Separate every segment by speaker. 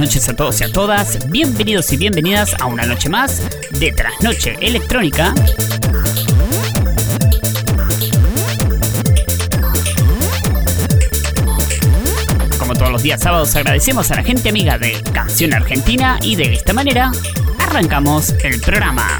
Speaker 1: Noches a todos y a todas. Bienvenidos y bienvenidas a una noche más de Trasnoche Electrónica. Como todos los días sábados agradecemos a la gente amiga de Canción Argentina y de esta manera arrancamos el programa.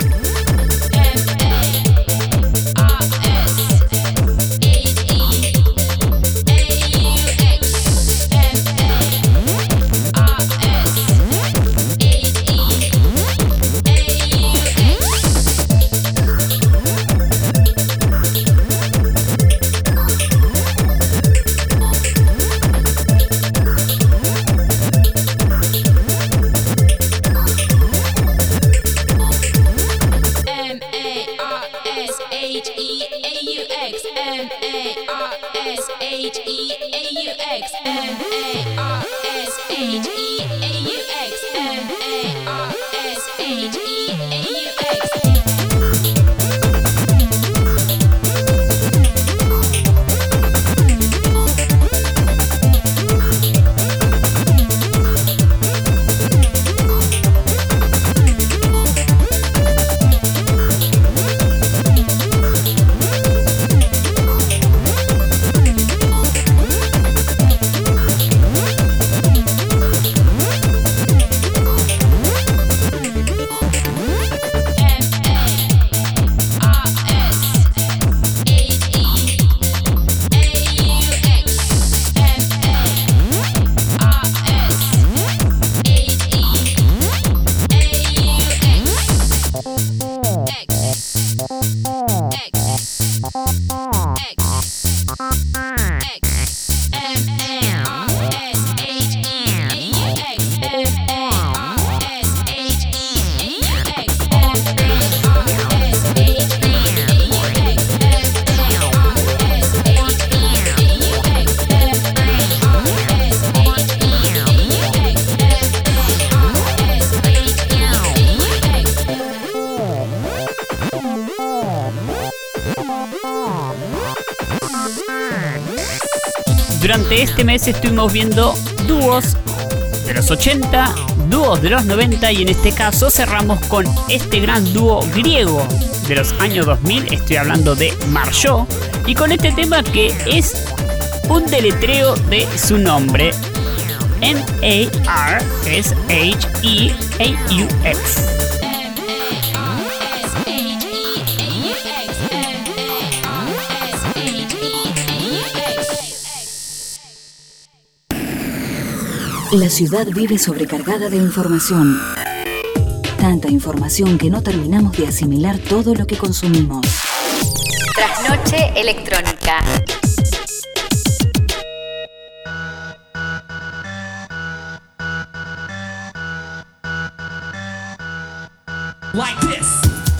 Speaker 1: Este mes estuvimos viendo dúos de los 80, dúos de los 90 y en este caso cerramos con este gran dúo griego de los años 2000, estoy hablando de Marjó, y con este tema que es un deletreo de su nombre, M-A-R-S-H-E-A-U-X.
Speaker 2: La ciudad vive sobrecargada de información. Tanta información que no terminamos de asimilar todo lo que consumimos.
Speaker 3: Trasnoche electrónica.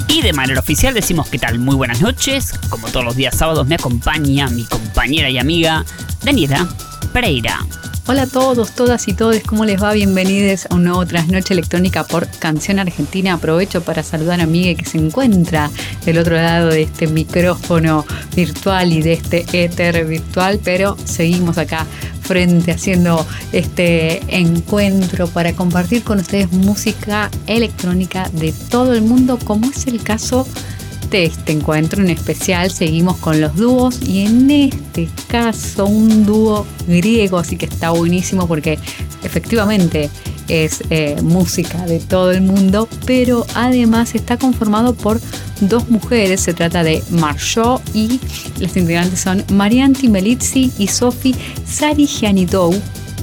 Speaker 1: Y de manera oficial decimos qué tal, muy buenas noches. Como todos los días sábados me acompaña mi compañera y amiga Daniela Pereira.
Speaker 4: Hola a todos, todas y todos, ¿cómo les va? Bienvenidos a un nuevo Trasnoche Electrónica por Canción Argentina. Aprovecho para saludar a Miguel que se encuentra del otro lado de este micrófono virtual y de este éter virtual, pero seguimos acá frente haciendo este encuentro para compartir con ustedes música electrónica de todo el mundo, como es el caso de este encuentro en especial seguimos con los dúos y en este caso un dúo griego, así que está buenísimo porque efectivamente es eh, música de todo el mundo, pero además está conformado por dos mujeres, se trata de Marjó y las integrantes son Marianti Melitzi y Sofi Sarigianidou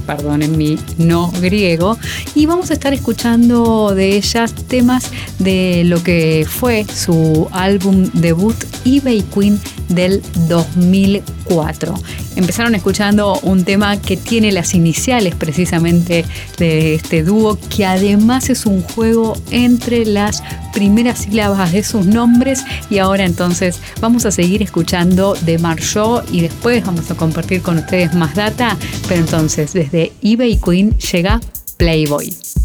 Speaker 4: perdonen mi no griego, y vamos a estar escuchando de ellas temas de lo que fue su álbum debut eBay Queen del 2004.
Speaker 5: 4. Empezaron escuchando un tema que tiene las iniciales precisamente de este dúo, que además es un juego entre las primeras sílabas de sus nombres y ahora entonces vamos a seguir escuchando de Marshall y después vamos a compartir con ustedes más data, pero entonces desde eBay Queen llega Playboy.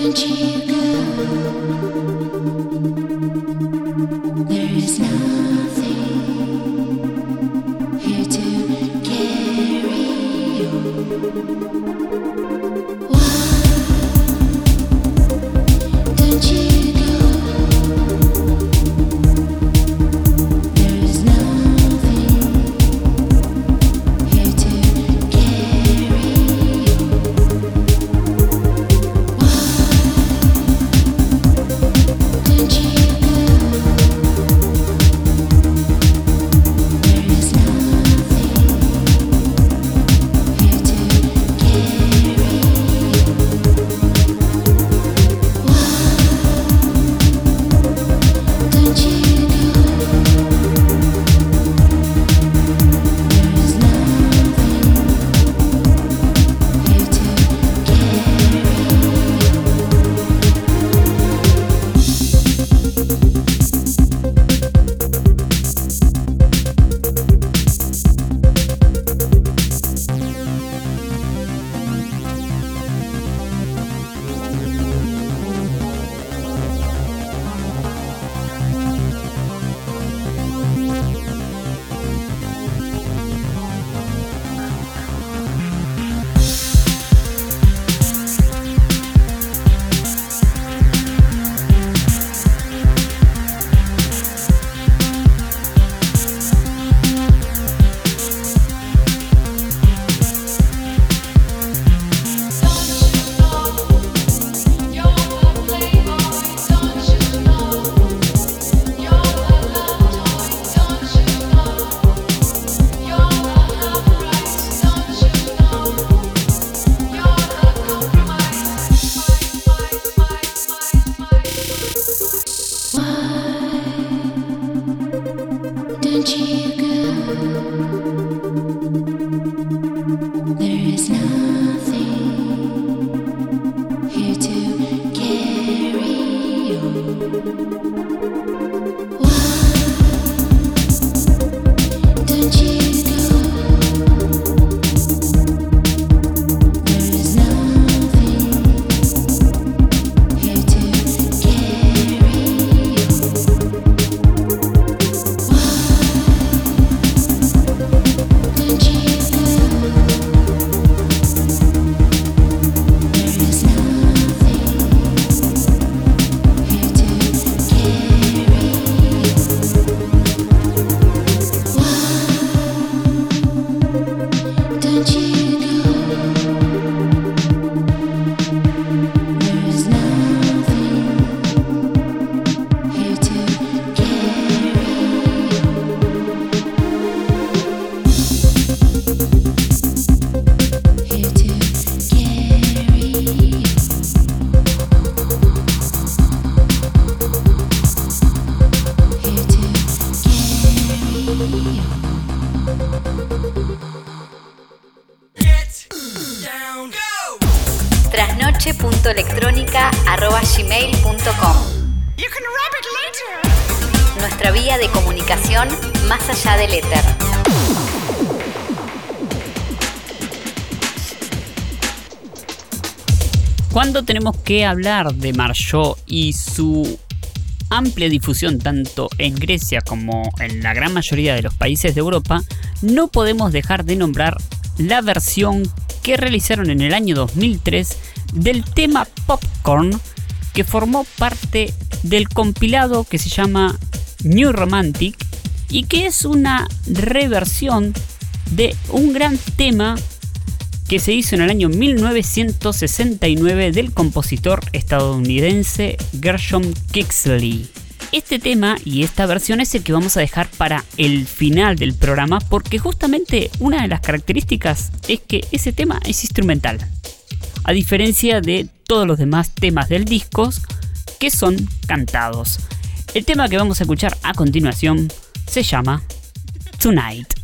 Speaker 3: Indigo. Del.
Speaker 1: Cuando tenemos que hablar de Marjot y su amplia difusión tanto en Grecia como en la gran mayoría de los países de Europa, no podemos dejar de nombrar la versión que realizaron en el año 2003 del tema Popcorn que formó parte del compilado que se llama New Romantic y que es una reversión de un gran tema que se hizo en el año 1969 del compositor estadounidense Gershom Kixley. Este tema y esta versión es el que vamos a dejar para el final del programa porque justamente una de las características es que ese tema es instrumental. A diferencia de todos los demás temas del disco que son cantados. El tema que vamos a escuchar a continuación se llama Tonight.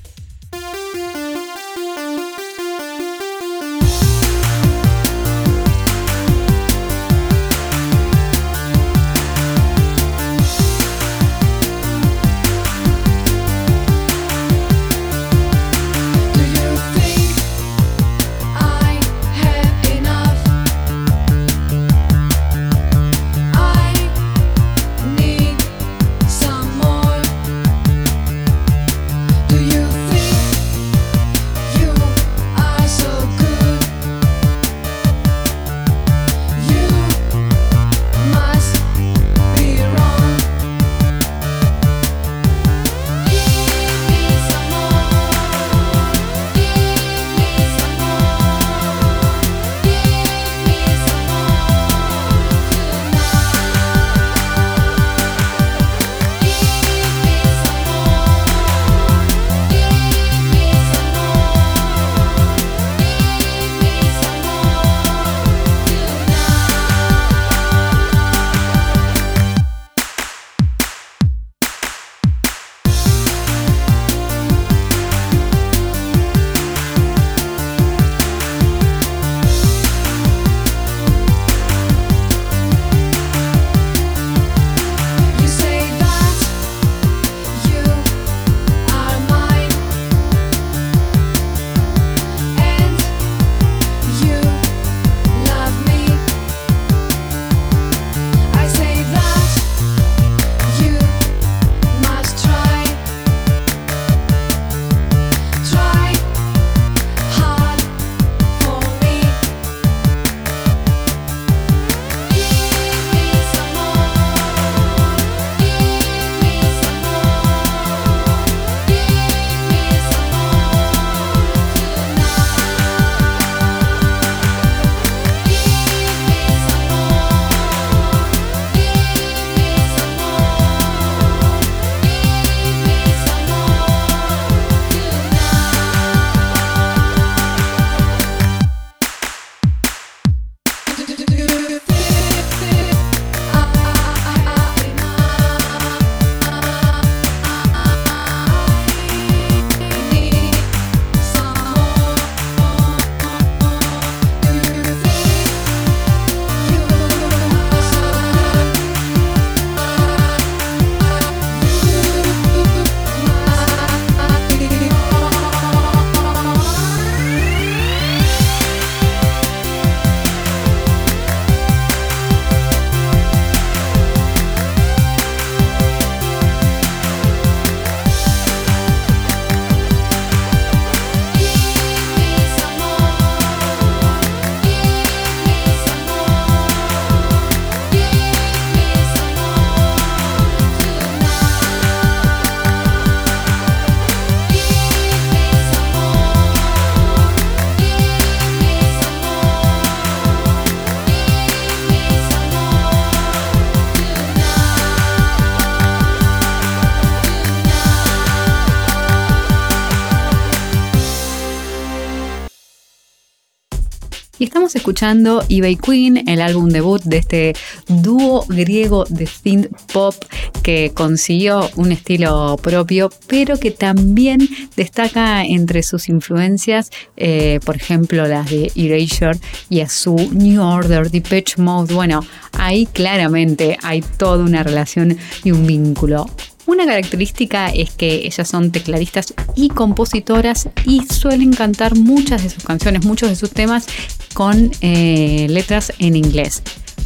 Speaker 6: Estamos escuchando eBay Queen, el álbum debut de este dúo griego de synth pop que consiguió un estilo propio, pero que también destaca entre sus influencias, eh, por ejemplo, las de Erasure y a su New Order, Depeche Mode. Bueno, ahí claramente hay toda una relación y un vínculo. Una característica es que ellas son tecladistas y compositoras y suelen cantar muchas de sus canciones, muchos de sus temas con eh, letras en inglés.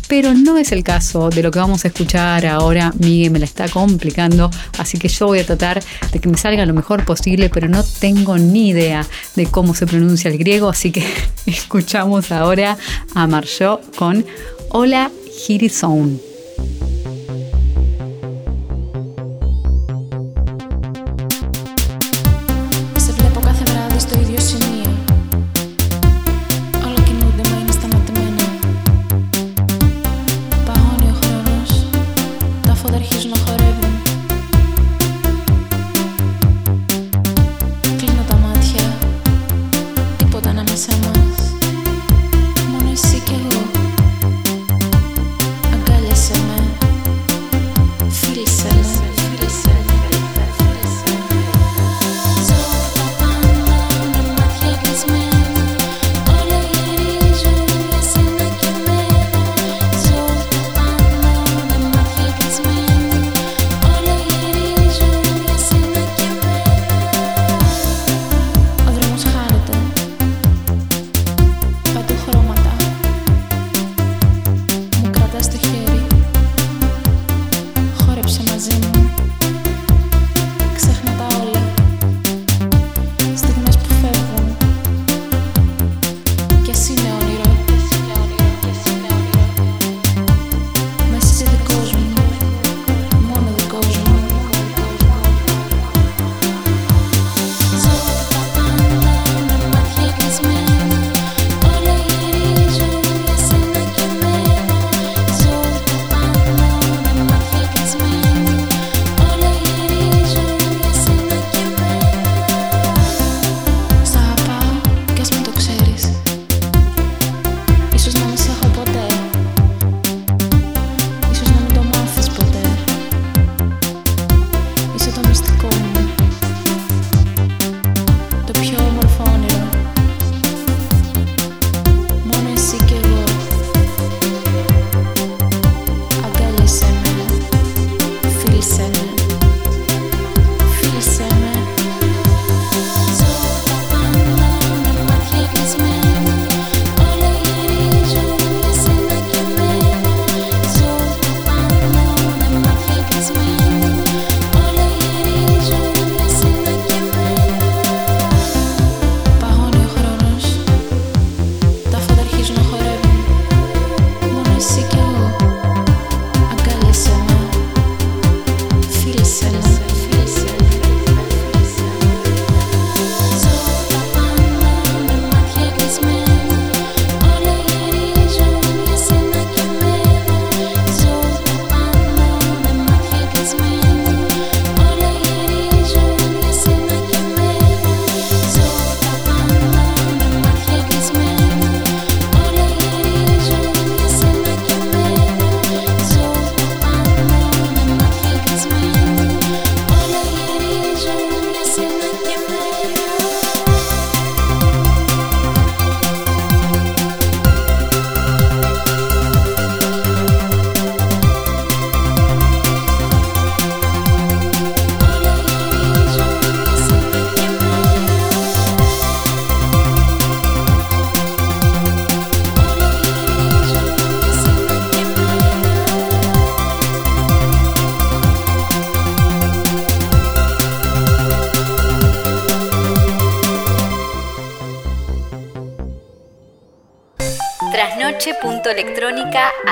Speaker 6: Pero no es el caso de lo que vamos a escuchar ahora. Miguel me la está complicando, así que yo voy a tratar de que me salga lo mejor posible, pero no tengo ni idea de cómo se pronuncia el griego, así que escuchamos ahora a Marjot con Hola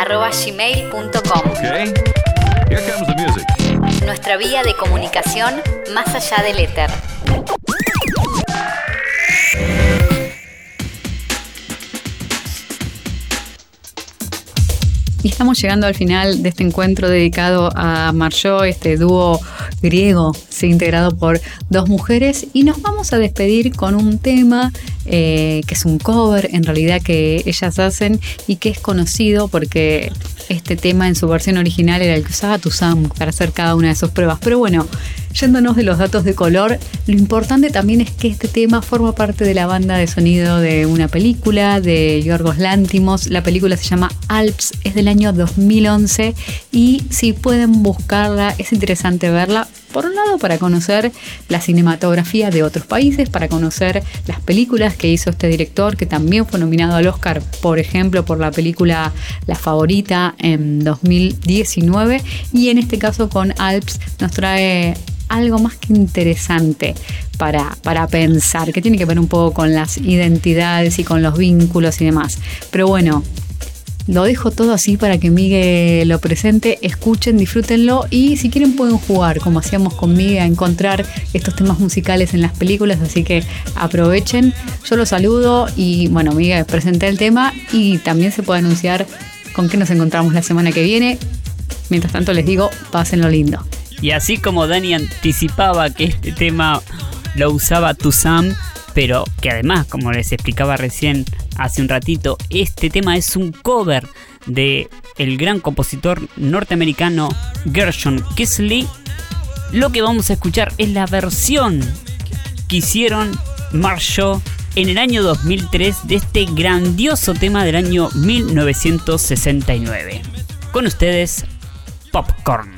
Speaker 6: Hirizone.
Speaker 3: gmail.com. Nuestra vía de comunicación más allá del éter.
Speaker 4: Estamos llegando al final de este encuentro dedicado a Marjó, este dúo griego, integrado por dos mujeres. Y nos vamos a despedir con un tema eh, que es un cover en realidad que ellas hacen y que es conocido porque este tema en su versión original era el que usaba Tuzam para hacer cada una de sus pruebas. Pero bueno, yéndonos de los datos de color, lo importante también es que este tema forma parte de la banda de sonido de una película de Yorgos Lántimos. La película se llama Alps, es del año 2011 y si pueden buscarla, es interesante verla. Por un lado, para conocer la cinematografía de otros países, para conocer las películas que hizo este director, que también fue nominado al Oscar, por ejemplo, por la película La Favorita en 2019, y en este caso con Alps nos trae algo más que interesante para, para pensar, que tiene que ver un poco con las identidades y con los vínculos y demás. Pero bueno, lo dejo todo así para que Miguel lo presente, escuchen, disfrútenlo y si quieren pueden jugar, como hacíamos con Miguel, a encontrar estos temas musicales en las películas, así que aprovechen. Yo los saludo y bueno, Miguel, presenté el tema y también se puede anunciar con qué nos encontramos la semana que viene. Mientras tanto les digo, pásenlo lindo.
Speaker 1: Y así como Dani anticipaba que este tema lo usaba Tuzam, pero que además, como les explicaba recién hace un ratito, este tema es un cover de el gran compositor norteamericano Gershon Kisley. Lo que vamos a escuchar es la versión que hicieron Marshall en el año 2003 de este grandioso tema del año 1969. Con ustedes, Popcorn.